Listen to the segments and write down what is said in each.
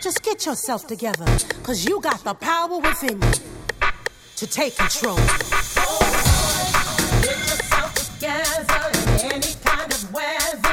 Just get yourself together, cause you got the power within you to take control. Oh, get yourself together in any kind of weather.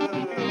love.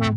Ha,